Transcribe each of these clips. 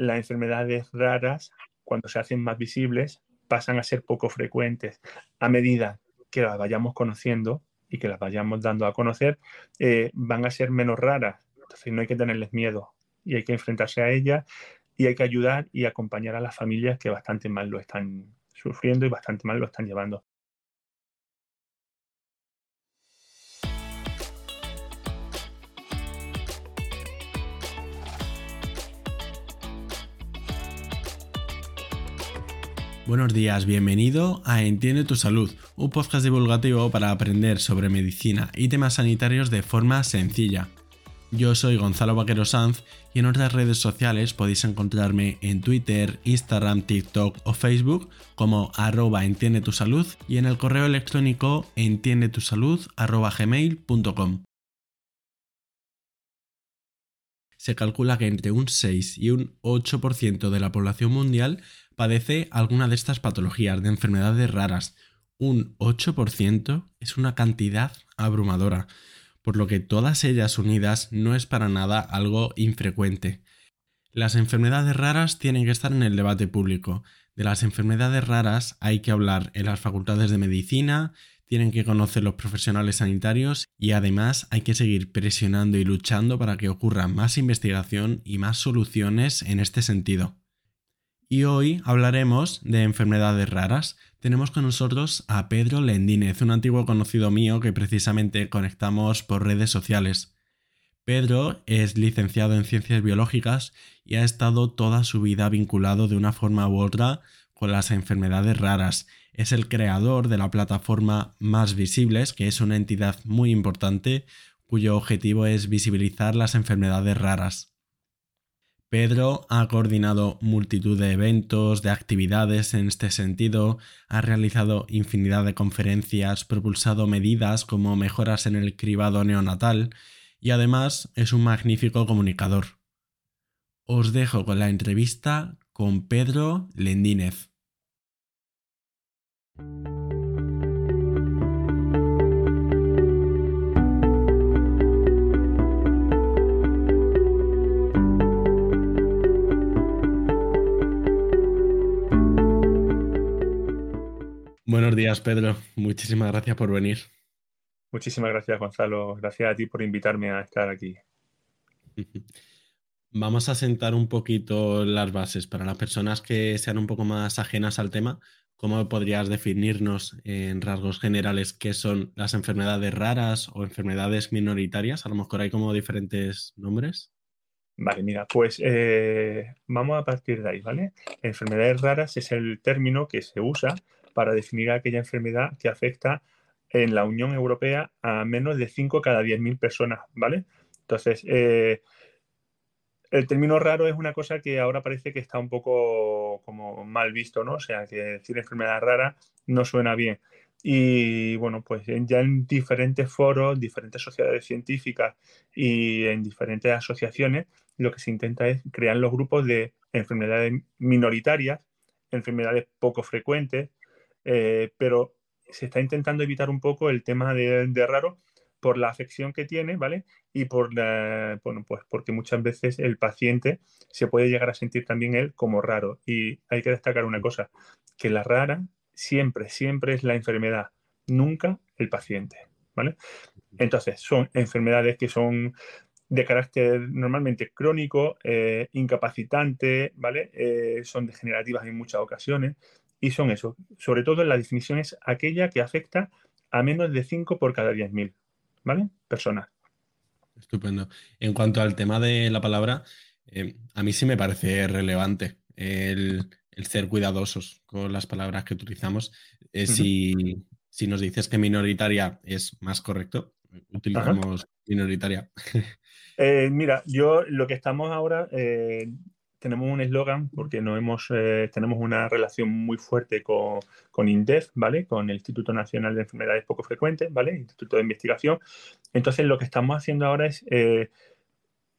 las enfermedades raras, cuando se hacen más visibles, pasan a ser poco frecuentes. A medida que las vayamos conociendo y que las vayamos dando a conocer, eh, van a ser menos raras. Entonces no hay que tenerles miedo y hay que enfrentarse a ellas y hay que ayudar y acompañar a las familias que bastante mal lo están sufriendo y bastante mal lo están llevando. Buenos días, bienvenido a Entiende tu Salud, un podcast divulgativo para aprender sobre medicina y temas sanitarios de forma sencilla. Yo soy Gonzalo Vaquero Sanz y en otras redes sociales podéis encontrarme en Twitter, Instagram, TikTok o Facebook como arroba entiende tu salud y en el correo electrónico entiendetusalud.gmail.com. Se calcula que entre un 6 y un 8% de la población mundial padece alguna de estas patologías de enfermedades raras. Un 8% es una cantidad abrumadora, por lo que todas ellas unidas no es para nada algo infrecuente. Las enfermedades raras tienen que estar en el debate público. De las enfermedades raras hay que hablar en las facultades de medicina, tienen que conocer los profesionales sanitarios y además hay que seguir presionando y luchando para que ocurra más investigación y más soluciones en este sentido y hoy hablaremos de enfermedades raras. Tenemos con nosotros a Pedro Lendínez, un antiguo conocido mío que precisamente conectamos por redes sociales. Pedro es licenciado en ciencias biológicas y ha estado toda su vida vinculado de una forma u otra con las enfermedades raras. Es el creador de la plataforma Más Visibles, que es una entidad muy importante cuyo objetivo es visibilizar las enfermedades raras. Pedro ha coordinado multitud de eventos, de actividades en este sentido, ha realizado infinidad de conferencias, propulsado medidas como mejoras en el cribado neonatal y además es un magnífico comunicador. Os dejo con la entrevista con Pedro Lendínez. Buenos días, Pedro. Muchísimas gracias por venir. Muchísimas gracias, Gonzalo. Gracias a ti por invitarme a estar aquí. Vamos a sentar un poquito las bases para las personas que sean un poco más ajenas al tema. ¿Cómo podrías definirnos en rasgos generales qué son las enfermedades raras o enfermedades minoritarias? A lo mejor hay como diferentes nombres. Vale, mira, pues eh, vamos a partir de ahí, ¿vale? Enfermedades raras es el término que se usa para definir aquella enfermedad que afecta en la Unión Europea a menos de 5 cada 10.000 personas, ¿vale? Entonces, eh, el término raro es una cosa que ahora parece que está un poco como mal visto, ¿no? O sea, que decir enfermedad rara no suena bien. Y bueno, pues ya en diferentes foros, diferentes sociedades científicas y en diferentes asociaciones, lo que se intenta es crear los grupos de enfermedades minoritarias, enfermedades poco frecuentes, eh, pero se está intentando evitar un poco el tema de, raro por la afección que tiene, ¿vale? Y por la, bueno, pues porque muchas veces el paciente se puede llegar a sentir también él como raro. Y hay que destacar una cosa, que la rara siempre, siempre es la enfermedad, nunca el paciente, ¿vale? Entonces, son enfermedades que son de carácter normalmente crónico, eh, incapacitante, ¿vale? Eh, son degenerativas en muchas ocasiones y son eso, sobre todo la definición es aquella que afecta a menos de 5 por cada 10.000, ¿vale? Personas. Estupendo. En cuanto al tema de la palabra, eh, a mí sí me parece relevante el, ser cuidadosos con las palabras que utilizamos. Eh, si, nos dices que minoritaria es más correcto, utilizamos minoritaria. Eh, mira, yo lo que estamos ahora, tenemos un eslogan porque no hemos, eh, tenemos una relación muy fuerte con, con, INDEF, ¿vale? Con el Instituto Nacional de Enfermedades Poco Frecuentes, ¿vale? Instituto de Investigación. Entonces, lo que estamos haciendo ahora es, eh,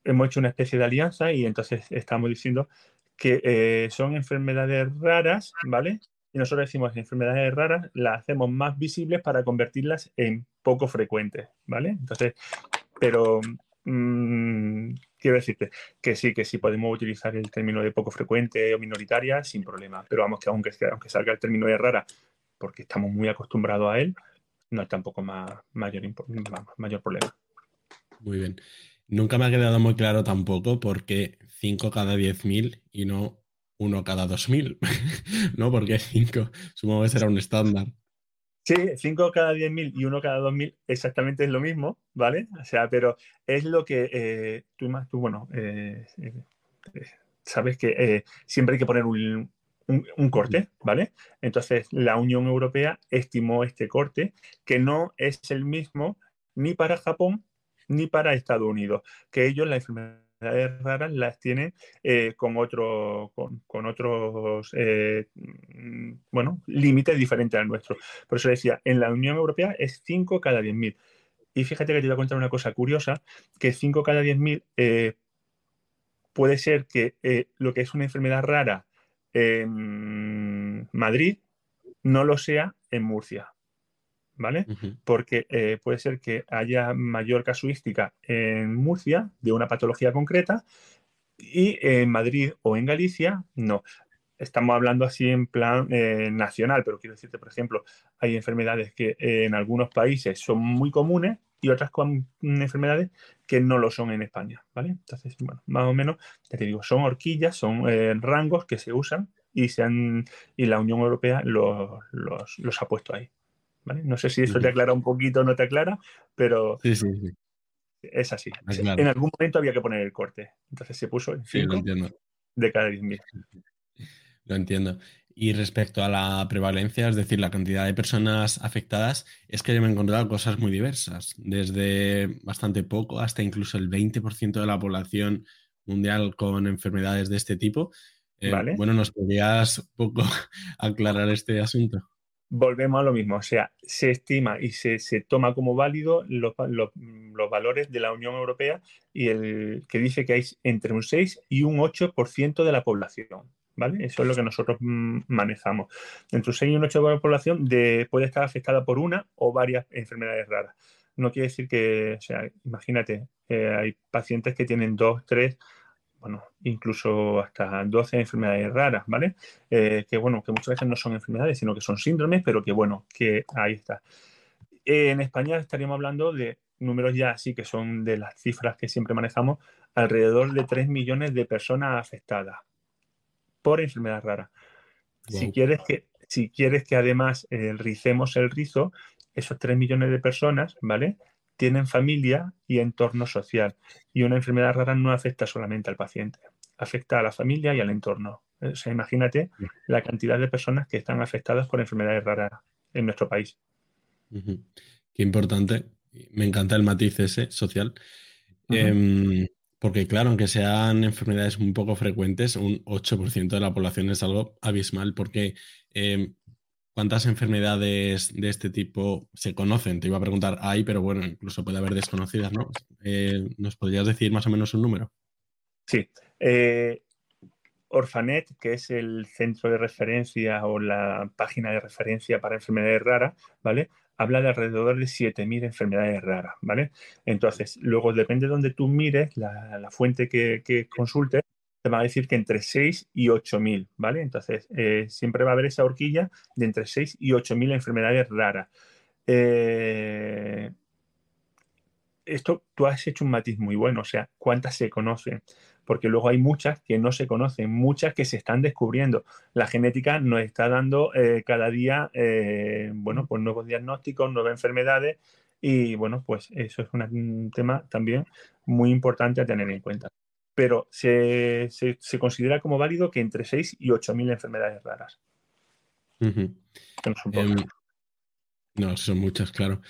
hemos hecho una especie de alianza y entonces estamos diciendo que eh, son enfermedades raras, ¿vale? Y nosotros decimos enfermedades raras, las hacemos más visibles para convertirlas en poco frecuentes, ¿vale? Entonces, pero quiero decirte que sí, que sí podemos utilizar el término de poco frecuente o minoritaria sin problema, pero vamos, que aunque, aunque salga el término de rara, porque estamos muy acostumbrados a él, no hay tampoco más, mayor, mayor problema. Muy bien. Nunca me ha quedado muy claro tampoco por qué 5 cada 10.000 y no 1 cada 2.000, ¿no? Porque 5 supongo que será un estándar. Sí, 5 cada 10.000 y 1 cada 2.000 exactamente es lo mismo, ¿vale? O sea, pero es lo que eh, tú, tú, bueno, eh, eh, sabes que siempre hay que poner un, un, corte, ¿vale? Entonces, la Unión Europea estimó este corte, que no es el mismo ni para Japón ni para Estados Unidos, que ellos la enfermedad raras las tienen eh, con, otro, con, otros eh, mm, bueno, límites diferentes al nuestro. Por eso decía, en la Unión Europea es 5 cada 10.000. Y fíjate que te voy a contar una cosa curiosa, que 5 cada 10.000 eh, puede ser que lo que es una enfermedad rara en Madrid no lo sea en Murcia. ¿Vale? Porque eh, puede ser que haya mayor casuística en Murcia de una patología concreta y en Madrid o en Galicia no. Estamos hablando así en plan eh, nacional, pero quiero decirte, por ejemplo, hay enfermedades que en algunos países son muy comunes y otras con enfermedades que no lo son en España, ¿vale? Entonces, bueno, más o menos, ya te digo, son horquillas, son eh, rangos que se usan y, se han, y la Unión Europea los, los ha puesto ahí. No sé si eso te aclara un poquito o no te aclara, pero es así. En algún momento había que poner el corte. Entonces se puso en 5 de cada 10.000. Lo entiendo. Y respecto a la prevalencia, es decir, la cantidad de personas afectadas, es que yo me he encontrado cosas muy diversas, desde bastante poco hasta incluso el 20% de la población mundial con enfermedades de este tipo. Eh, bueno, ¿nos podrías un poco aclarar este asunto? Volvemos a lo mismo, o sea, se estima y se, toma como válido los, valores de la Unión Europea y el que dice que hay entre un 6 y un 8% de la población. ¿Vale? Eso es lo que nosotros mm, manejamos. Entre un 6 y un 8% de la población puede estar afectada por una o varias enfermedades raras. No quiere decir que, o sea, imagínate, eh, hay pacientes que tienen dos, tres bueno, incluso hasta 12 enfermedades raras, ¿vale? Eh, que bueno, que muchas veces no son enfermedades, sino que son síndromes, pero que bueno, que ahí está. en España estaríamos hablando de números ya así que son de las cifras que siempre manejamos, alrededor de 3 millones de personas afectadas por enfermedad rara. Si, quieres que, si quieres que además eh, ricemos el rizo, esos 3 millones de personas, ¿vale? Tienen familia y entorno social. Y una enfermedad rara no afecta solamente al paciente, afecta a la familia y al entorno. O sea, imagínate la cantidad de personas que están afectadas por enfermedades raras en nuestro país. Qué importante. Me encanta el matiz ese social. Em, porque claro, aunque sean enfermedades un poco frecuentes, un 8% de la población es algo abismal porque em, ¿Cuántas enfermedades de este tipo se conocen? Te iba a preguntar, hay, pero bueno, incluso puede haber desconocidas, ¿no? Eh, ¿Nos podrías decir más o menos un número? Sí. Eh, Orfanet, que es el centro de referencia o la página de referencia para enfermedades raras, ¿vale? Habla de alrededor de 7.000 enfermedades raras, ¿vale? Entonces, luego depende de donde tú mires, la, fuente que, que consultes, te va a decir que entre 6 y 8 mil, ¿vale? Entonces, eh, siempre va a haber esa horquilla de entre 6 y 8 mil enfermedades raras. Eh, esto tú has hecho un matiz muy bueno, o sea, ¿cuántas se conocen? Porque luego hay muchas que no se conocen, muchas que se están descubriendo. La genética nos está dando eh, cada día, bueno, pues nuevos diagnósticos, nuevas enfermedades y bueno, pues eso es un tema también muy importante a tener en cuenta pero se, considera como válido que entre 6 y 8 mil enfermedades raras. Em, no, son muchas, claro.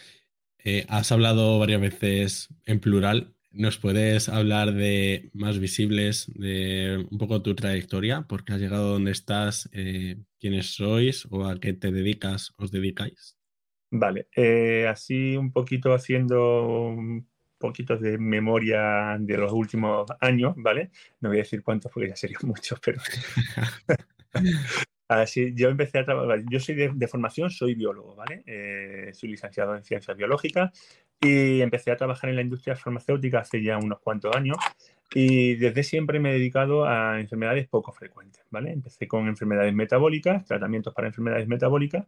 Eh, has hablado varias veces en plural. ¿Nos puedes hablar de más visibles, de un poco tu trayectoria? ¿Por qué has llegado donde estás? Eh, ¿Quiénes sois o a qué te dedicas, os dedicáis? Vale, eh, así un poquito haciendo poquitos de memoria de los últimos años, ¿vale? No voy a decir cuántos porque ya serían muchos, pero... Así, yo empecé a trabajar, yo soy de, formación, soy biólogo, ¿vale? Eh, soy licenciado en ciencias biológicas y empecé a trabajar en la industria farmacéutica hace ya unos cuantos años y desde siempre me he dedicado a enfermedades poco frecuentes, ¿vale? Empecé con enfermedades metabólicas, tratamientos para enfermedades metabólicas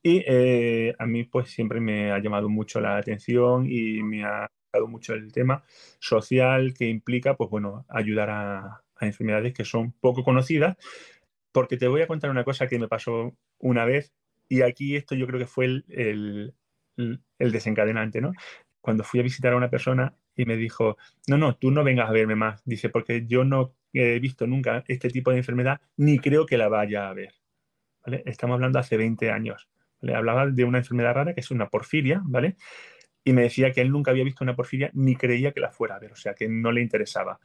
y eh, a mí pues siempre me ha llamado mucho la atención y me ha mucho el tema social que implica pues bueno, ayudar a, enfermedades que son poco conocidas, porque te voy a contar una cosa que me pasó una vez y aquí esto yo creo que fue el, el desencadenante, ¿no? Cuando fui a visitar a una persona y me dijo, no, no, tú no vengas a verme más. Dice, porque yo no he visto nunca este tipo de enfermedad, ni creo que la vaya a ver. ¿Vale? Estamos hablando hace 20 años. Le hablaba de una enfermedad rara que es una porfiria, ¿vale? Y me decía que él nunca había visto una porfiria ni creía que la fuera a ver, o sea, que no le interesaba.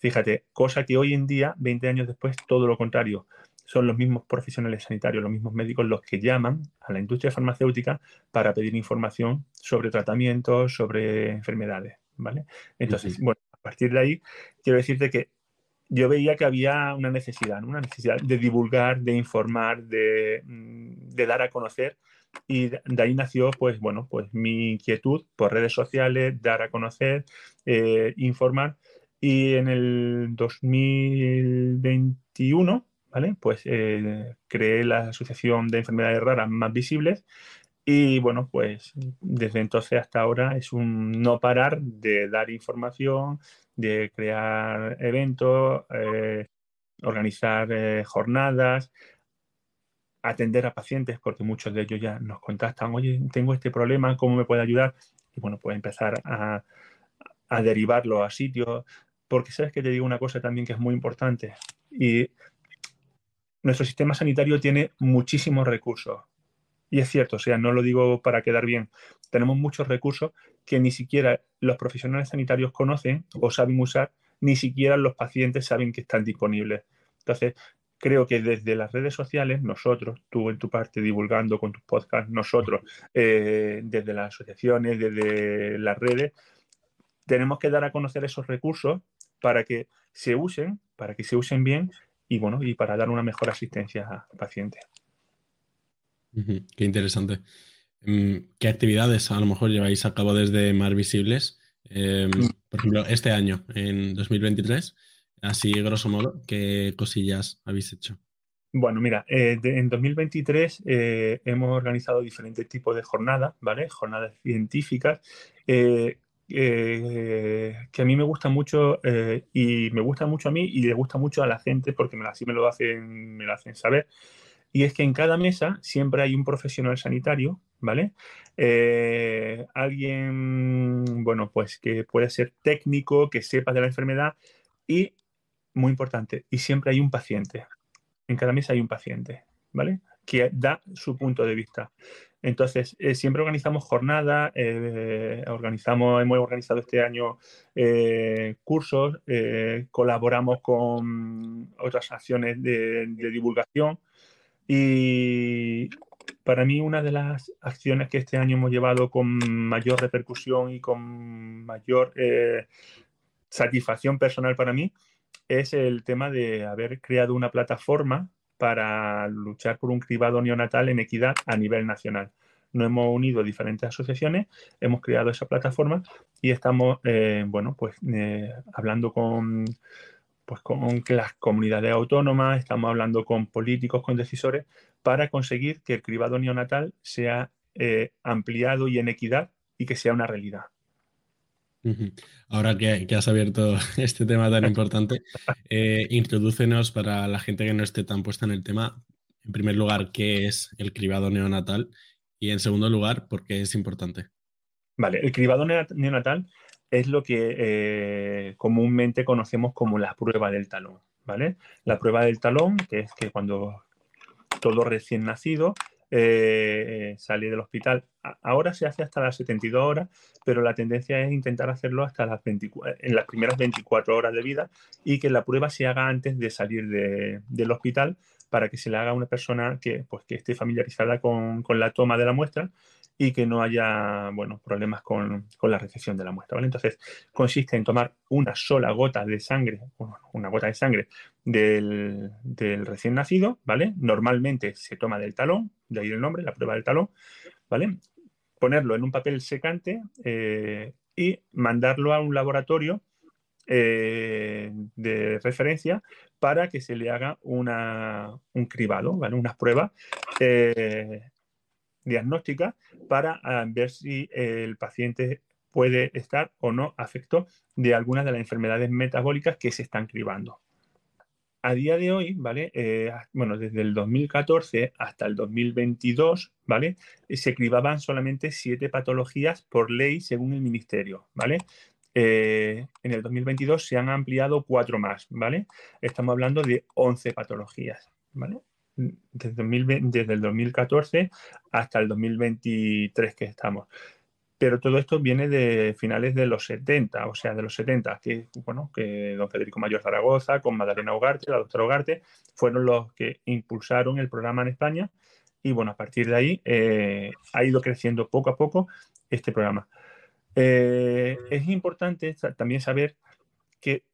Fíjate, cosa que hoy en día, 20 años después, todo lo contrario son los mismos profesionales sanitarios, los mismos médicos los que llaman a la industria farmacéutica para pedir información sobre tratamientos, sobre enfermedades, ¿vale? Entonces, bueno, a partir de ahí, quiero decirte que yo veía que había una necesidad, una necesidad de divulgar, de informar, de, mm, dar a conocer y de ahí nació, pues bueno, pues mi inquietud por redes sociales, dar a conocer, eh, informar. Y en el 2021 pues eh, creé la Asociación de Enfermedades Raras Más Visibles y bueno, pues desde entonces hasta ahora es un no parar de dar información, de crear eventos, eh, organizar eh, jornadas, atender a pacientes, porque muchos de ellos ya nos contactan, oye, tengo este problema, ¿cómo me puede ayudar? Y bueno, pues empezar a, a derivarlo a sitios, porque sabes que te digo una cosa también que es muy importante, y nuestro sistema sanitario tiene muchísimos recursos. Y es cierto, o sea, no lo digo para quedar bien. Tenemos muchos recursos que ni siquiera los profesionales sanitarios conocen o saben usar, ni siquiera los pacientes saben que están disponibles. Entonces, creo que desde las redes sociales, nosotros, tú en tu parte divulgando con tus podcasts, nosotros, eh, desde las asociaciones, desde las redes, tenemos que dar a conocer esos recursos para que se usen, para que se usen bien y bueno, y para dar una mejor asistencia al paciente. Qué interesante. Em, ¿Qué actividades a lo mejor lleváis a cabo desde Mar Visibles? Em, mm. por ejemplo, este año, en 2023, así grosso modo, ¿qué cosillas habéis hecho? Bueno, mira, eh, en 2023 eh, hemos organizado diferentes tipos de jornadas, ¿vale? Jornadas científicas eh, eh, que a mí me gusta mucho y me gusta mucho a mí y le gusta mucho a la gente porque me, así me lo, hacen, me lo hacen saber. Y es que en cada mesa siempre hay un profesional sanitario, ¿vale? Alguien, bueno, pues que puede ser técnico, que sepa de la enfermedad y, muy importante, y siempre hay un paciente. En cada mesa hay un paciente, ¿vale? Que da su punto de vista. Entonces, eh, siempre organizamos jornadas, eh, organizamos, hemos organizado este año eh, cursos, colaboramos con otras acciones de, divulgación y para mí una de las acciones que este año hemos llevado con mayor repercusión y con mayor satisfacción personal para mí es el tema de haber creado una plataforma para luchar por un cribado neonatal en equidad a nivel nacional. Nos hemos unido diferentes asociaciones, hemos creado esa plataforma y estamos, eh, bueno, pues eh, hablando con, pues con las comunidades autónomas, estamos hablando con políticos, con decisores, para conseguir que el cribado neonatal sea eh, ampliado y en equidad y que sea una realidad. Ahora que, has abierto este tema tan importante, eh, introdúcenos para la gente que no esté tan puesta en el tema, en primer lugar, qué es el cribado neonatal y en segundo lugar, por qué es importante. Vale, el cribado neonatal es lo que eh, comúnmente conocemos como la prueba del talón, ¿vale? La prueba del talón, que es que cuando todo recién nacido eh, salir del hospital. Ahora se hace hasta las 72 horas, pero la tendencia es intentar hacerlo hasta las en las primeras 24 horas de vida y que la prueba se haga antes de salir del hospital para que se le haga a una persona que, pues, que esté familiarizada con la toma de la muestra y que no haya bueno, problemas con, con, la recepción de la muestra. ¿vale? Entonces, consiste en tomar una sola gota de sangre, una gota de sangre del, del, recién nacido, ¿vale? Normalmente se toma del talón, de ahí el nombre, la prueba del talón, ¿vale? Ponerlo en un papel secante eh, y mandarlo a un laboratorio eh, de referencia para que se le haga una, un cribado, ¿vale? unas pruebas eh, diagnósticas para ah, ver si el paciente puede estar o no afecto de algunas de las enfermedades metabólicas que se están cribando. A día de hoy, ¿vale? Eh, bueno, desde el 2014 hasta el 2022, ¿vale? Se cribaban solamente siete patologías por ley según el ministerio, ¿vale? Eh, en el 2022 se han ampliado cuatro más, ¿vale? Estamos hablando de 11 patologías, ¿vale? Desde, desde el 2014 hasta el 2023 que estamos pero todo esto viene de finales de los 70, o sea, de los 70, que, bueno, que don Federico Mayor Zaragoza, con Madalena Ugarte, la doctora Ugarte, fueron los que impulsaron el programa en España y, bueno, a partir de ahí eh, ha ido creciendo poco a poco este programa. Eh, es importante también saber que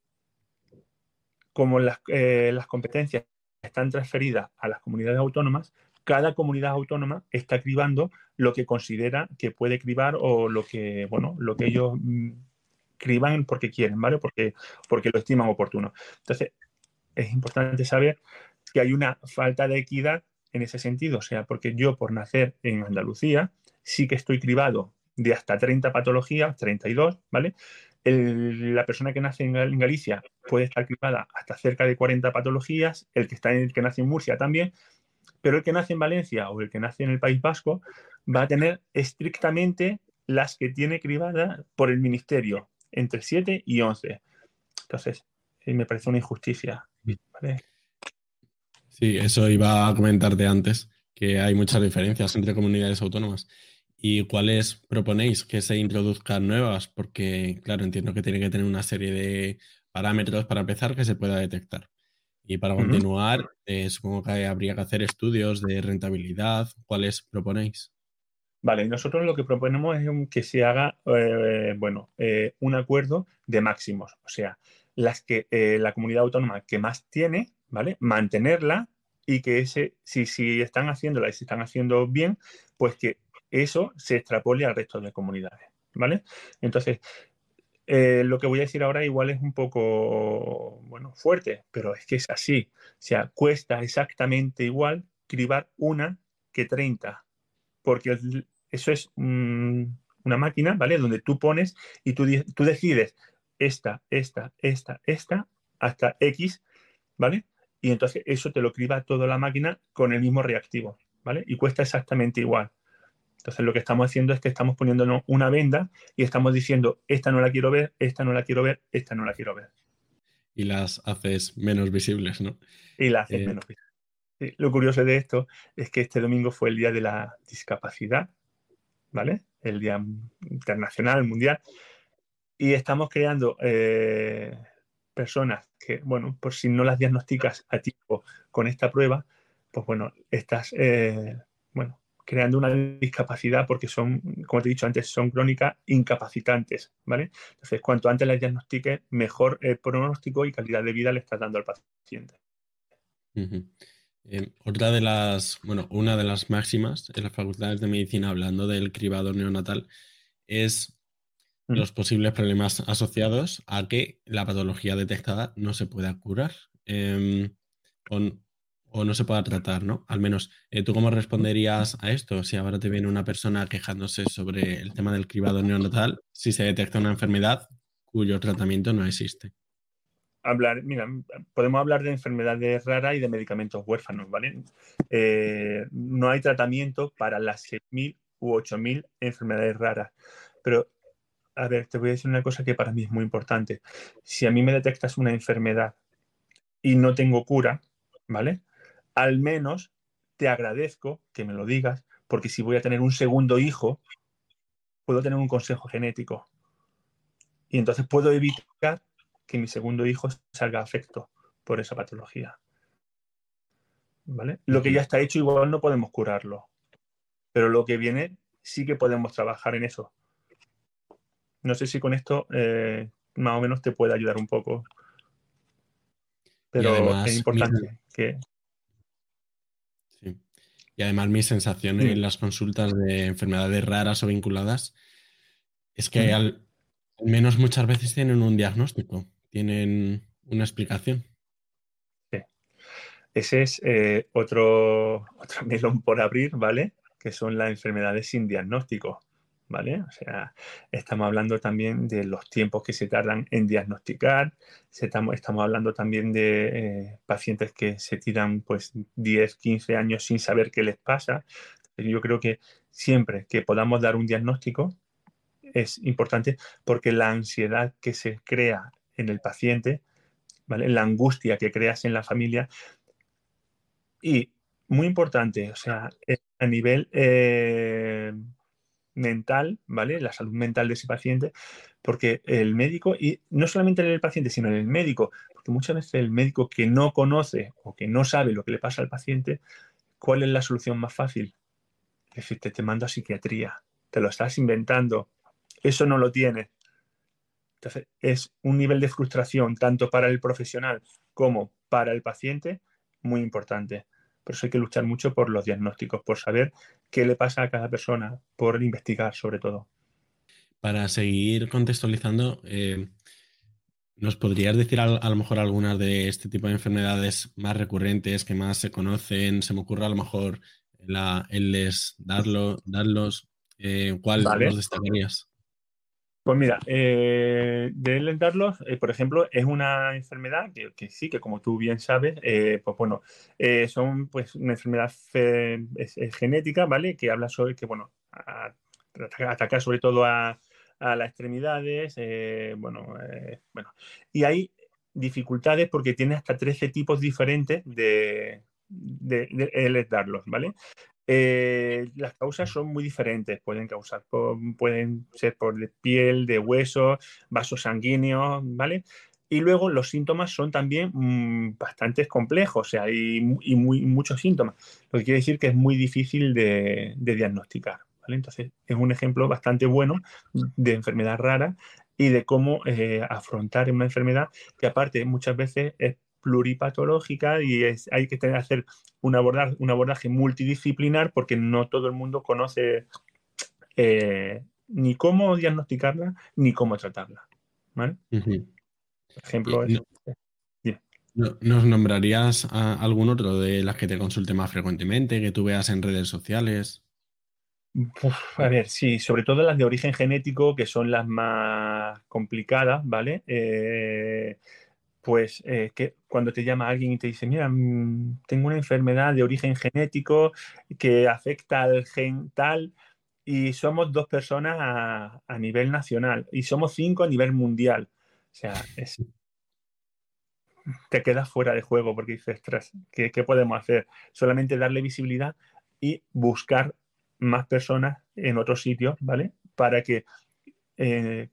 como las, eh, las competencias están transferidas a las comunidades autónomas, cada comunidad autónoma está cribando lo que considera que puede cribar o lo que, bueno, lo que ellos mm, criban porque quieren, ¿vale? Porque, porque lo estiman oportuno. Entonces, es importante saber que hay una falta de equidad en ese sentido, o sea, porque yo por nacer en Andalucía sí que estoy cribado de hasta 30 patologías, 32, ¿vale? La persona que nace en, Galicia puede estar cribada hasta cerca de 40 patologías, el que, está en, el que nace en Murcia también, pero el que nace en Valencia o el que nace en el País Vasco va a tener estrictamente las que tiene cribadas por el ministerio, entre 7 y 11. Entonces, me parece una injusticia. Sí, eso iba a comentarte antes, que hay muchas diferencias entre comunidades autónomas. ¿Y cuáles proponéis que se introduzcan nuevas? Porque, claro, entiendo que tiene que tener una serie de parámetros para empezar que se pueda detectar. Y para continuar, eh, supongo que habría que hacer estudios de rentabilidad. ¿Cuáles proponéis? Vale, nosotros lo que proponemos es que se haga, eh, bueno, eh, un acuerdo de máximos. O sea, las que la comunidad autónoma que más tiene, ¿vale? Mantenerla y que ese, si, si están haciéndola y si están haciendo bien, pues que eso se extrapole al resto de comunidades, ¿vale? Entonces, eh, lo que voy a decir ahora igual es un poco, bueno, fuerte, pero es que es así. O sea, cuesta exactamente igual cribar una que 30, porque eso es una máquina, ¿vale? Donde tú pones y tú, tú decides esta, esta, esta, esta, hasta X, ¿vale? Y entonces eso te lo criba toda la máquina con el mismo reactivo, ¿vale? Y cuesta exactamente igual. Entonces lo que estamos haciendo es que estamos poniéndonos una venda y estamos diciendo, esta no la quiero ver, esta no la quiero ver, esta no la quiero ver. Y las haces menos visibles, ¿no? Y las haces eh, menos visibles. lo curioso de esto es que este domingo fue el Día de la Discapacidad, ¿vale? El Día Internacional, Mundial. Y estamos creando eh, personas que, bueno, por si no las diagnosticas a tiempo con esta prueba, pues bueno, estas, eh, bueno, creando una discapacidad porque son, como te he dicho antes, son crónicas incapacitantes, ¿vale? Entonces, cuanto antes las diagnostiques, mejor pronóstico y calidad de vida le estás dando al paciente. Eh, otra de las, bueno, una de las máximas en las facultades de medicina, hablando del cribado neonatal, es mm. los posibles problemas asociados a que la patología detectada no se pueda curar. Eh, con, o no se pueda tratar, ¿no? Al menos, eh, ¿tú cómo responderías a esto? Si ahora te viene una persona quejándose sobre el tema del cribado neonatal, si se detecta una enfermedad cuyo tratamiento no existe. Hablar, mira, podemos hablar de enfermedades raras y de medicamentos huérfanos, ¿vale? Eh, no hay tratamiento para las 6.000 u 8.000 enfermedades raras. Pero, a ver, te voy a decir una cosa que para mí es muy importante. Si a mí me detectas una enfermedad y no tengo cura, ¿vale? Al menos te agradezco que me lo digas, porque si voy a tener un segundo hijo, puedo tener un consejo genético. Y entonces puedo evitar que mi segundo hijo salga afecto por esa patología. ¿Vale? Lo que ya está hecho igual no podemos curarlo, pero lo que viene sí que podemos trabajar en eso. No sé si con esto eh, más o menos te puede ayudar un poco. Pero es importante que, y además mi sensación en las consultas de enfermedades raras o vinculadas es que al, menos muchas veces tienen un diagnóstico, tienen una explicación. Sí. Ese es eh, otro, otro melón por abrir, ¿vale? Que son las enfermedades sin diagnóstico. ¿Vale? O sea, estamos hablando también de los tiempos que se tardan en diagnosticar, estamos, hablando también de eh, pacientes que se tiran pues 10, 15 años sin saber qué les pasa. Yo creo que siempre que podamos dar un diagnóstico es importante porque la ansiedad que se crea en el paciente, ¿vale? La angustia que creas en la familia y muy importante, o sea, a nivel eh, mental, ¿vale? La salud mental de ese paciente, porque el médico, y no solamente en el paciente, sino en el médico, porque muchas veces el médico que no conoce o que no sabe lo que le pasa al paciente, ¿cuál es la solución más fácil? Decirte, te mando a psiquiatría, te lo estás inventando, eso no lo tienes. Entonces, es un nivel de frustración tanto para el profesional como para el paciente muy importante. Por eso hay que luchar mucho por los diagnósticos, por saber qué le pasa a cada persona, por investigar sobre todo. Para seguir contextualizando, eh, ¿nos podrías decir a, lo mejor algunas de este tipo de enfermedades más recurrentes que más se conocen? Se me ocurre a lo mejor el les darlo, darlos. Eh, ¿Cuál los destacarías? Pues mira, eh, de lentarlos, eh, por ejemplo, es una enfermedad que, sí, que como tú bien sabes, eh, pues bueno, son pues una enfermedad genética, ¿vale? Que habla sobre que, bueno, ataca, sobre todo a, las extremidades, bueno, bueno, y hay dificultades porque tiene hasta 13 tipos diferentes de, de, de, ¿vale? Eh, las causas son muy diferentes. Pueden causar, pueden ser por piel, de huesos, vasos sanguíneos, ¿vale? Y luego los síntomas son también mm, bastante complejos, o sea, hay y muy, muchos síntomas, lo que quiere decir que es muy difícil de, diagnosticar. Entonces, es un ejemplo bastante bueno de enfermedad rara y de cómo eh, afrontar una enfermedad que aparte muchas veces es pluripatológica y hay que tener, hacer un abordaje, un abordaje multidisciplinar porque no todo el mundo conoce eh, ni cómo diagnosticarla ni cómo tratarla. ¿vale? Por ejemplo, ¿Nos nombrarías a algún otro de las que te consulte más frecuentemente, que tú veas en redes sociales? a ver, sí, sobre todo las de origen genético, que son las más complicadas, ¿vale? Eh, pues eh, que cuando te llama alguien y te dice, mira, mm, tengo una enfermedad de origen genético que afecta al gen tal y somos dos personas a, nivel nacional y somos cinco a nivel mundial. O sea, te quedas fuera de juego porque dices, ¿qué, ¿qué, podemos hacer? Solamente darle visibilidad y buscar más personas en otros sitios, ¿vale? Para que eh,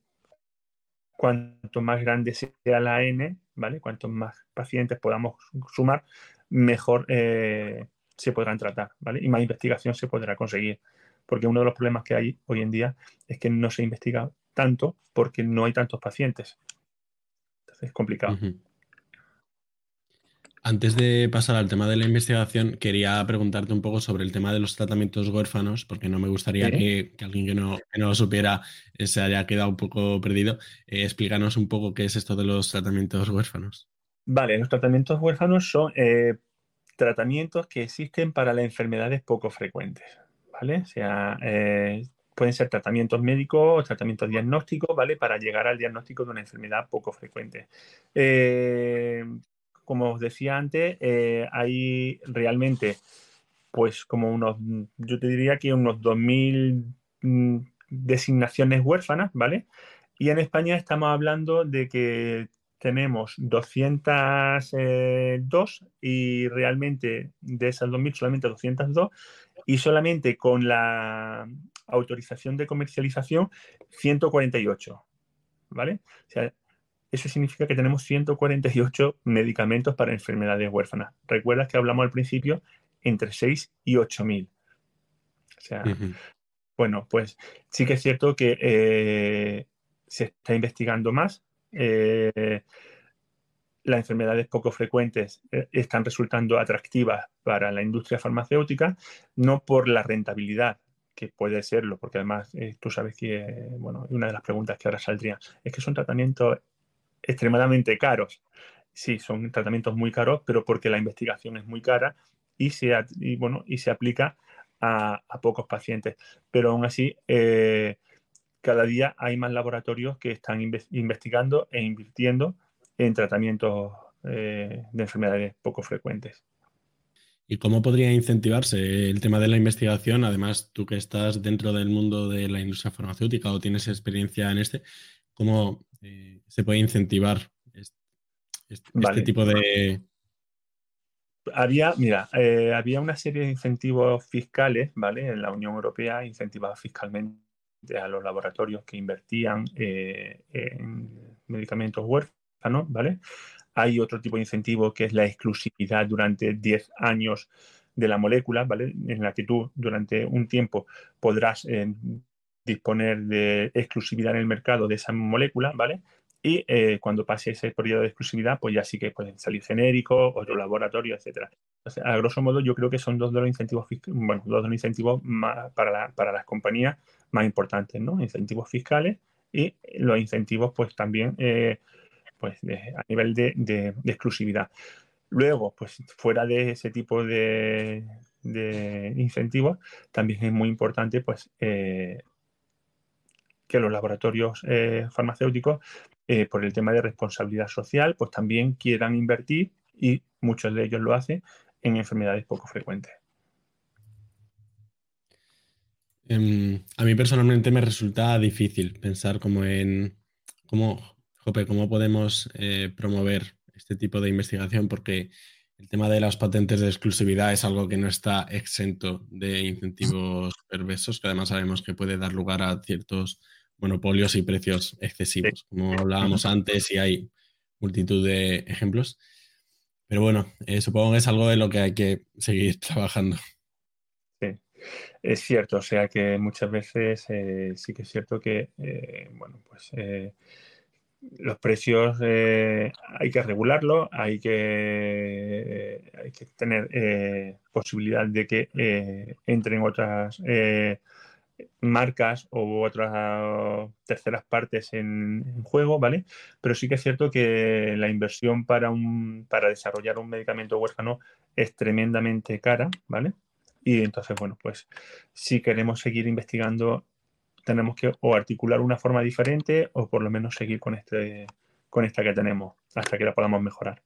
cuanto más grande sea la N, ¿vale? Cuantos más pacientes podamos sumar, mejor eh, se podrán tratar, ¿vale? Y más investigación se podrá conseguir. Porque uno de los problemas que hay hoy en día es que no se investiga tanto porque no hay tantos pacientes. Entonces es complicado. Antes de pasar al tema de la investigación, quería preguntarte un poco sobre el tema de los tratamientos huérfanos, porque no me gustaría que, alguien que no, lo supiera eh, se haya quedado un poco perdido. Eh, explícanos un poco qué es esto de los tratamientos huérfanos. Vale, los tratamientos huérfanos son eh, tratamientos que existen para las enfermedades poco frecuentes, ¿vale? O sea, pueden ser tratamientos médicos o tratamientos diagnósticos, ¿vale? Para llegar al diagnóstico de una enfermedad poco frecuente como os decía antes, eh, hay realmente, pues como unos, yo te diría que unos 2.000 mm, designaciones huérfanas, ¿vale? Y en España estamos hablando de que tenemos 202 eh, y realmente de esas 2.000 solamente 202 y solamente con la autorización de comercialización 148, ¿vale? O sea, eso significa que tenemos 148 medicamentos para enfermedades huérfanas. Recuerdas que hablamos al principio entre 6 y 8 mil. O sea, bueno, pues sí que es cierto que eh, se está investigando más. Eh, las enfermedades poco frecuentes eh, están resultando atractivas para la industria farmacéutica, no por la rentabilidad, que puede serlo, porque además tú sabes que, bueno, una de las preguntas que ahora saldría es que son tratamientos extremadamente caros. Sí, son tratamientos muy caros, pero porque la investigación es muy cara y se, bueno, y se aplica a, pocos pacientes. Pero aún así, eh, cada día hay más laboratorios que están investigando e invirtiendo en tratamientos eh, de enfermedades poco frecuentes. ¿Y cómo podría incentivarse el tema de la investigación? Además, tú que estás dentro del mundo de la industria farmacéutica o tienes experiencia en este, ¿cómo eh, se puede incentivar este, tipo de... Había, mira, eh, había una serie de incentivos fiscales, ¿vale? En la Unión Europea incentivaba fiscalmente a los laboratorios que invertían eh, en medicamentos huérfanos, ¿vale? Hay otro tipo de incentivo que es la exclusividad durante 10 años de la molécula, ¿vale? En la que tú durante un tiempo podrás eh, disponer de exclusividad en el mercado de esa molécula, ¿vale? Y eh, cuando pase ese periodo de exclusividad, pues ya sí que pueden salir genéricos, otro laboratorio, etcétera. Entonces, a grosso modo, yo creo que son dos de los incentivos, bueno, dos de los incentivos para, para las compañías más importantes, ¿no? Incentivos fiscales y los incentivos, pues también eh, pues, a nivel de, exclusividad. Luego, pues fuera de ese tipo de, incentivos, también es muy importante pues, eh, que los laboratorios eh, farmacéuticos, eh, por el tema de responsabilidad social, pues también quieran invertir, y muchos de ellos lo hacen, en enfermedades poco frecuentes. Em, a mí personalmente me resulta difícil pensar como en cómo ¿cómo podemos eh, promover este tipo de investigación? Porque el tema de las patentes de exclusividad es algo que no está exento de incentivos perversos, que además sabemos que puede dar lugar a ciertos monopolios y precios excesivos, como hablábamos antes y hay multitud de ejemplos. Pero bueno, eh, supongo que es algo de lo que hay que seguir trabajando. Sí, es cierto, o sea que muchas veces eh, sí que es cierto que, bueno, pues los precios eh, hay que regularlo, hay que, hay que tener eh, posibilidad de que eh, entren otras marcas u otras terceras partes en, juego, ¿vale? Pero sí que es cierto que la inversión para, un, para desarrollar un medicamento huérfano es tremendamente cara, ¿vale? Y entonces, bueno, pues si queremos seguir investigando tenemos que o articular una forma diferente o por lo menos seguir con, este, con esta que tenemos hasta que la podamos mejorar.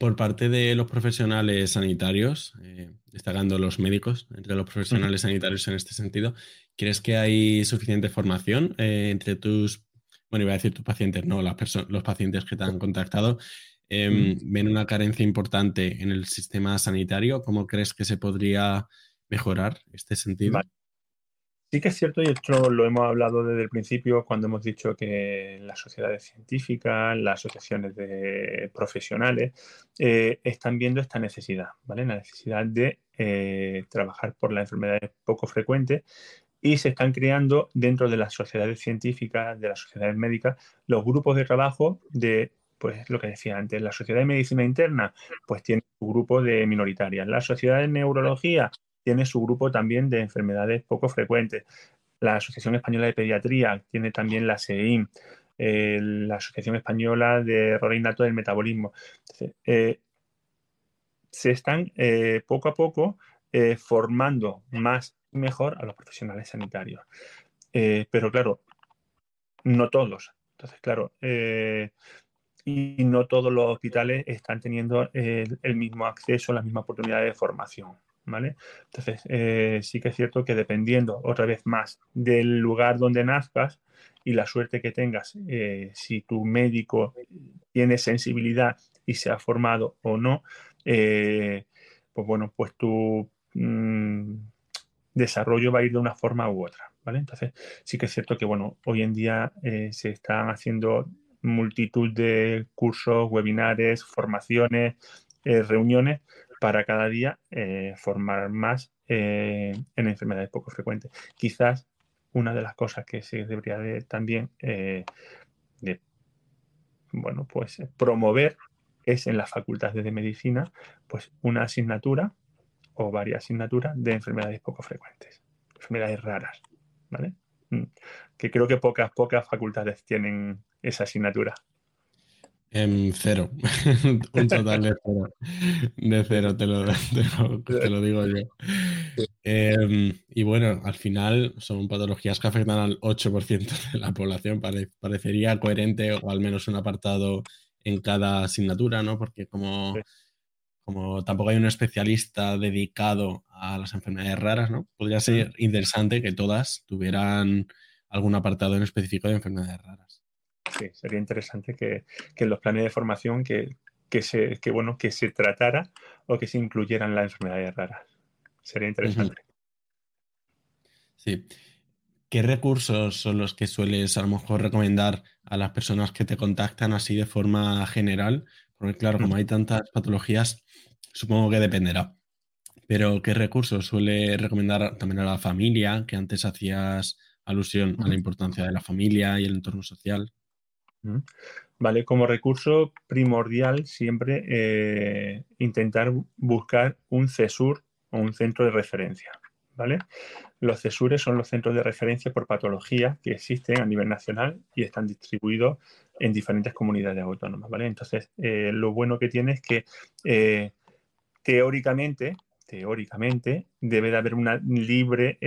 Por parte de los profesionales sanitarios, eh, destacando los médicos, entre los profesionales sanitarios en este sentido, ¿crees que hay suficiente formación eh, entre tus, bueno, iba a decir tus pacientes, no, las los pacientes que te han contactado? Em, ¿Ven una carencia importante en el sistema sanitario? ¿Cómo crees que se podría mejorar este sentido? Sí que es cierto, y esto lo hemos hablado desde el principio cuando hemos dicho que las sociedades científicas, las asociaciones de profesionales, eh, están viendo esta necesidad, ¿vale? La necesidad de eh, trabajar por las enfermedades poco frecuentes y se están creando dentro de las sociedades científicas, de las sociedades médicas, los grupos de trabajo de pues lo que decía antes, la Sociedad de Medicina Interna, pues tiene su grupo de minoritarias. La Sociedad de Neurología, tiene su grupo también de enfermedades poco frecuentes. La Asociación Española de Pediatría tiene también la SEIM, eh, la Asociación Española de Error Innato del Metabolismo. Eh, se están eh, poco a poco formando más y mejor a los profesionales sanitarios. pero claro, no todos. Entonces, claro, y no todos los hospitales están teniendo el mismo acceso, las mismas oportunidades de formación. Entonces, eh, sí que es cierto que dependiendo otra vez más del lugar donde nazcas y la suerte que tengas, eh, si tu médico tiene sensibilidad y se ha formado o no, eh, pues bueno, pues tu mm, desarrollo va a ir de una forma u otra, ¿vale? Entonces, sí que es cierto que, bueno, hoy en día se están haciendo multitud de cursos, webinares, formaciones, reuniones para cada día eh, formar más eh, en enfermedades poco frecuentes. Quizás una de las cosas que se debería de, también eh, bueno, pues promover es en las facultades de medicina pues una asignatura o varias asignaturas de enfermedades poco frecuentes, enfermedades raras, ¿vale? Mm. Que creo que pocas, pocas facultades tienen esa asignatura. En cero. un total de cero. De cero, te lo, te lo, digo yo. Em, y bueno, al final son patologías que afectan al 8% de la población. parecería coherente o al menos un apartado en cada asignatura, ¿no? Porque como, como tampoco hay un especialista dedicado a las enfermedades raras, ¿no? Podría ser interesante que todas tuvieran algún apartado en específico de enfermedades raras sí, sería interesante que, en los planes de formación que, se, bueno, que se tratara o que se incluyeran las enfermedades raras. Sería interesante. Sí. ¿Qué recursos son los que sueles a lo mejor recomendar a las personas que te contactan así de forma general? Porque claro, como hay tantas patologías, supongo que dependerá. Pero ¿qué recursos suele recomendar también a la familia, que antes hacías alusión a la importancia de la familia y el entorno social? Vale, como recurso primordial siempre eh, intentar buscar un CESUR o un centro de referencia. ¿vale? Los CESURes son los centros de referencia por patología que existen a nivel nacional y están distribuidos en diferentes comunidades autónomas. ¿vale? Entonces, eh, lo bueno que tiene es que eh, teóricamente teóricamente debe de haber una libre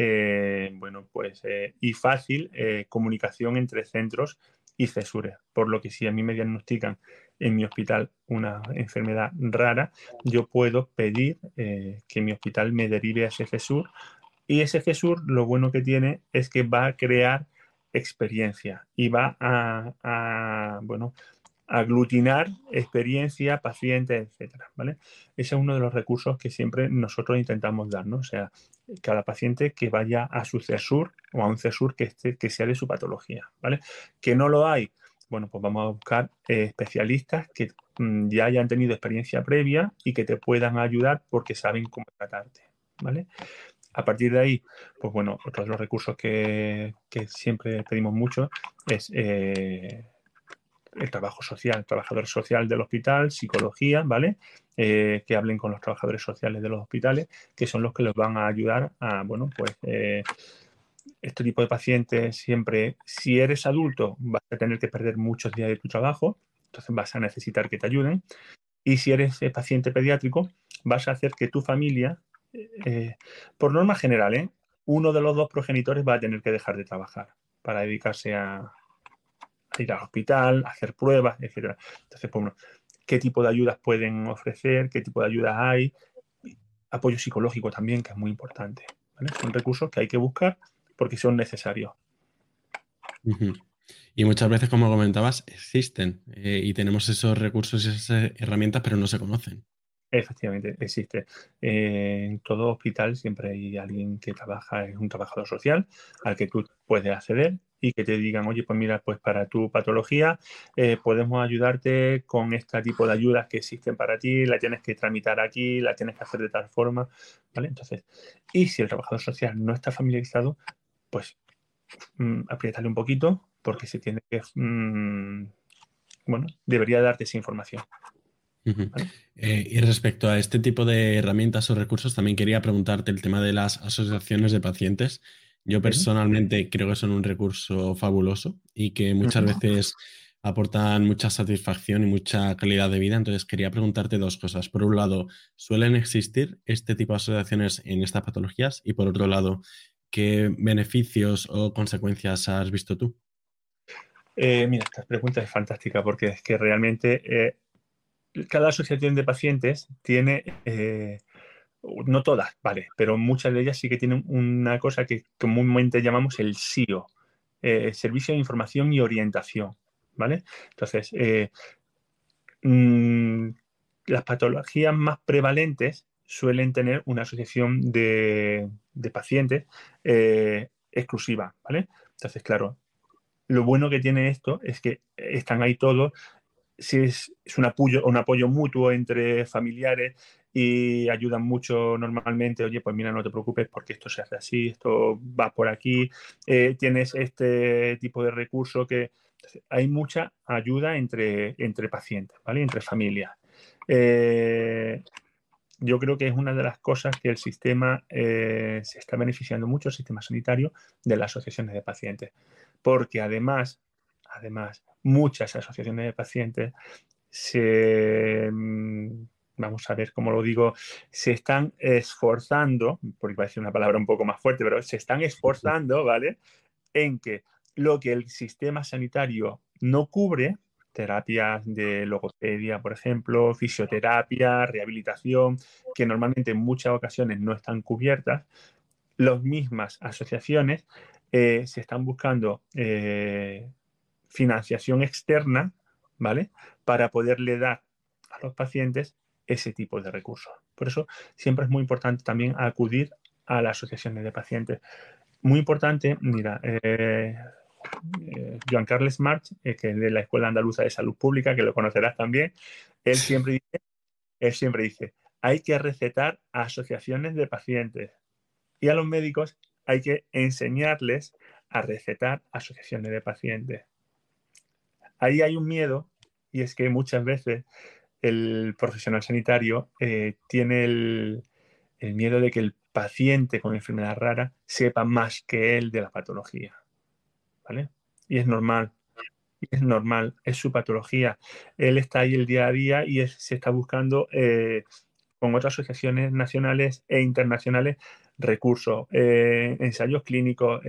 bueno, pues, y fácil comunicación entre centros y cesures. Por lo que si a mí me diagnostican en mi hospital una enfermedad rara, yo puedo pedir eh, que mi hospital me derive a ese CESUR. Y ese CESUR lo bueno que tiene es que va a crear experiencia y va a, bueno, aglutinar experiencia, pacientes, etcétera, ¿vale? Ese es uno de los recursos que siempre nosotros intentamos dar, ¿no? O sea, cada paciente que vaya a su CESUR o a un CESUR que, esté, que sea de su patología, ¿vale? Que no lo hay, bueno, pues vamos a buscar eh, especialistas que mm, ya hayan tenido experiencia previa y que te puedan ayudar porque saben cómo tratarte, ¿vale? A partir de ahí, pues bueno, otros de los recursos que, siempre pedimos mucho es eh, el trabajo social, trabajador social del hospital, psicología, ¿vale? Eh, que hablen con los trabajadores sociales de los hospitales, que son los que los van a ayudar a, bueno, pues eh, este tipo de pacientes siempre, si eres adulto, vas a tener que perder muchos días de tu trabajo, entonces vas a necesitar que te ayuden. Y si eres eh, paciente pediátrico, vas a hacer que tu familia, por norma general, uno de los dos progenitores va a tener que dejar de trabajar para dedicarse a, ir al hospital, hacer pruebas, etc. Entonces, pues, bueno, ¿qué tipo de ayudas pueden ofrecer? ¿Qué tipo de ayudas hay? Apoyo psicológico también, que es muy importante. Son recursos que hay que buscar porque son necesarios. Y muchas veces, como comentabas, existen eh, y tenemos esos recursos y esas herramientas, pero no se conocen. Efectivamente, existe. Eh, en todo hospital siempre hay alguien que trabaja, es un trabajador social al que tú puedes acceder y que te digan, oye, pues mira, pues para tu patología eh, podemos ayudarte con este tipo de ayudas que existen para ti, la tienes que tramitar aquí, la tienes que hacer de tal forma, ¿vale? Entonces, y si el trabajador social no está familiarizado, pues mm, apriétale un poquito porque se tiene que, mm, bueno, debería darte esa información. Eh, y respecto a este tipo de herramientas o recursos, también quería preguntarte el tema de las asociaciones de pacientes. Yo personalmente creo que son un recurso fabuloso y que muchas veces aportan mucha satisfacción y mucha calidad de vida. Entonces quería preguntarte dos cosas. Por un lado, ¿suelen existir este tipo de asociaciones en estas patologías? Y por otro lado, ¿qué beneficios o consecuencias has visto tú? Eh, mira, esta pregunta es fantástica porque es que realmente eh, cada asociación de pacientes tiene eh, no todas, vale, pero muchas de ellas sí que tienen una cosa que comúnmente llamamos el SIO, eh, Servicio de Información y Orientación, ¿vale? Entonces, eh, mm, las patologías más prevalentes suelen tener una asociación de, pacientes eh, exclusiva, ¿vale? Entonces, claro, lo bueno que tiene esto es que están ahí todos, si es, un apoyo, un apoyo mutuo entre familiares, y ayudan mucho normalmente, oye, pues mira, no te preocupes porque esto se hace así, esto va por aquí, eh, tienes este tipo de recurso que hay mucha ayuda entre, entre pacientes, ¿vale? Entre familias. Eh, yo creo que es una de las cosas que el sistema eh, se está beneficiando mucho, el sistema sanitario, de las asociaciones de pacientes. Porque además, además, muchas asociaciones de pacientes se, mm, vamos a ver cómo lo digo, se están esforzando, porque parece una palabra un poco más fuerte, pero se están esforzando, ¿vale? En que lo que el sistema sanitario no cubre, terapias de logopedia, por ejemplo, fisioterapia, rehabilitación, que normalmente en muchas ocasiones no están cubiertas, las mismas asociaciones eh, se están buscando eh, financiación externa, ¿vale? Para poderle dar a los pacientes ese tipo de recursos. Por eso siempre es muy importante también acudir a las asociaciones de pacientes. Muy importante, mira, eh, eh, Joan Carles March, eh, que es de la Escuela Andaluza de Salud Pública, que lo conocerás también, él siempre dice, él siempre dice, hay que recetar asociaciones de pacientes y a los médicos hay que enseñarles a recetar asociaciones de pacientes. Ahí hay un miedo y es que muchas veces el profesional sanitario eh, tiene el, miedo de que el paciente con enfermedad rara sepa más que él de la patología. ¿Vale? Y es normal. es normal, es su patología. Él está ahí el día a día y se está buscando eh, con otras asociaciones nacionales e internacionales recursos, eh, ensayos clínicos,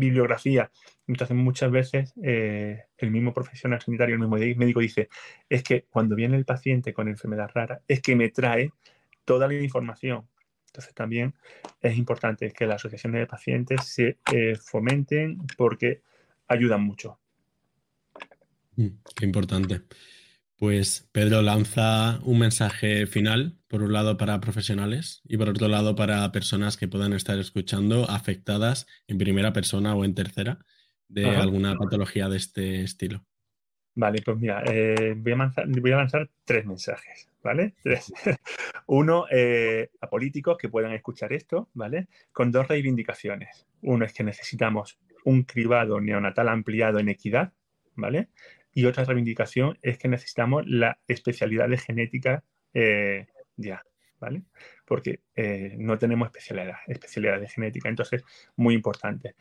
bibliografía. Entonces, muchas veces eh, el mismo profesional sanitario, el mismo médico dice, es que cuando viene el paciente con enfermedad rara, es que me trae toda la información. Entonces, también es importante que las asociaciones de pacientes se eh, fomenten porque ayudan mucho. Mm, qué importante. Pues Pedro lanza un mensaje final, por un lado para profesionales y por otro lado para personas que puedan estar escuchando afectadas en primera persona o en tercera de alguna patología de este estilo. Vale, pues mira, eh, voy, a lanzar, tres mensajes, ¿vale? Tres. Uno eh, a políticos que puedan escuchar esto, ¿vale? Con dos reivindicaciones. Uno es que necesitamos un cribado neonatal ampliado en equidad, ¿vale? Y otra reivindicación es que necesitamos la especialidad de genética eh, ya, ¿vale? Porque eh, no tenemos especialidad, especialidad de genética. Entonces, muy importante.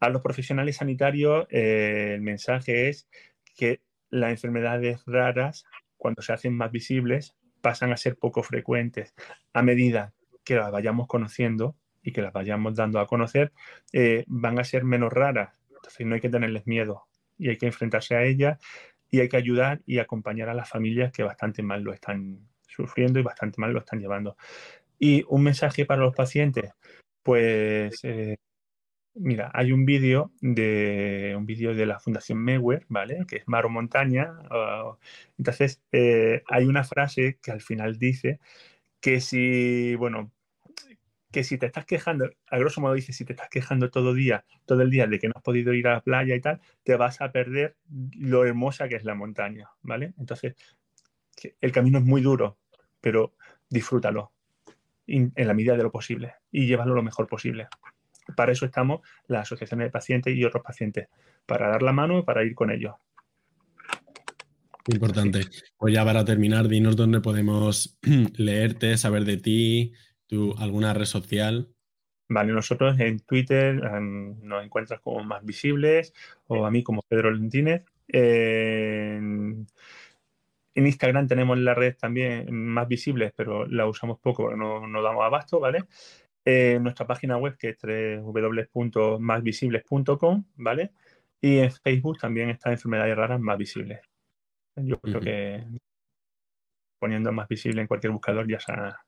A los profesionales sanitarios, eh, el mensaje es que las enfermedades raras, cuando se hacen más visibles, pasan a ser poco frecuentes. A medida que las vayamos conociendo y que las vayamos dando a conocer, van a ser menos raras. Entonces, no hay que tenerles miedo y hay que enfrentarse a ella y hay que ayudar y acompañar a las familias que bastante mal lo están sufriendo y bastante mal lo están llevando. Y un mensaje para los pacientes, pues eh, mira, hay un vídeo de un vídeo de la Fundación Mewer, ¿vale? Que es Maro Montaña. Ah, entonces, eh, hay una frase que al final dice que si, bueno, que si te estás quejando, a grosso modo dice, si te estás quejando todo día, todo el día de que no has podido ir a la playa y tal, te vas a perder lo hermosa que es la montaña, ¿vale? Entonces, el camino es muy duro, pero disfrútalo en la medida de lo posible y llévalo lo mejor posible. Para eso estamos las asociaciones de pacientes y otros pacientes, para dar la mano y para ir con ellos. Importante. Pues ya para terminar, dinos dónde podemos leerte, saber de ti, ¿Tú alguna red social? Vale, nosotros en Twitter em, nos encuentras como más visibles o a mí como Pedro Lentínez. en, Instagram tenemos la red también más visibles, pero la usamos poco porque no, no damos abasto, ¿vale? En nuestra página web que es www.másvisibles.com, ¿vale? Y en Facebook también está Enfermedades Raras Más Visibles. Yo creo que poniendo más visible en cualquier buscador ya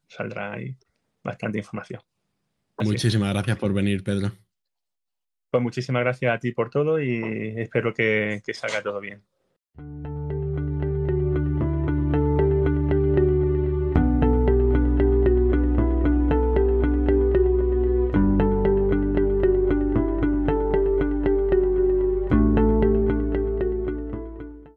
saldrá ahí bastante información. Muchísimas gracias por venir, Pedro. Pues muchísimas gracias a ti por todo y espero que, que salga todo bien.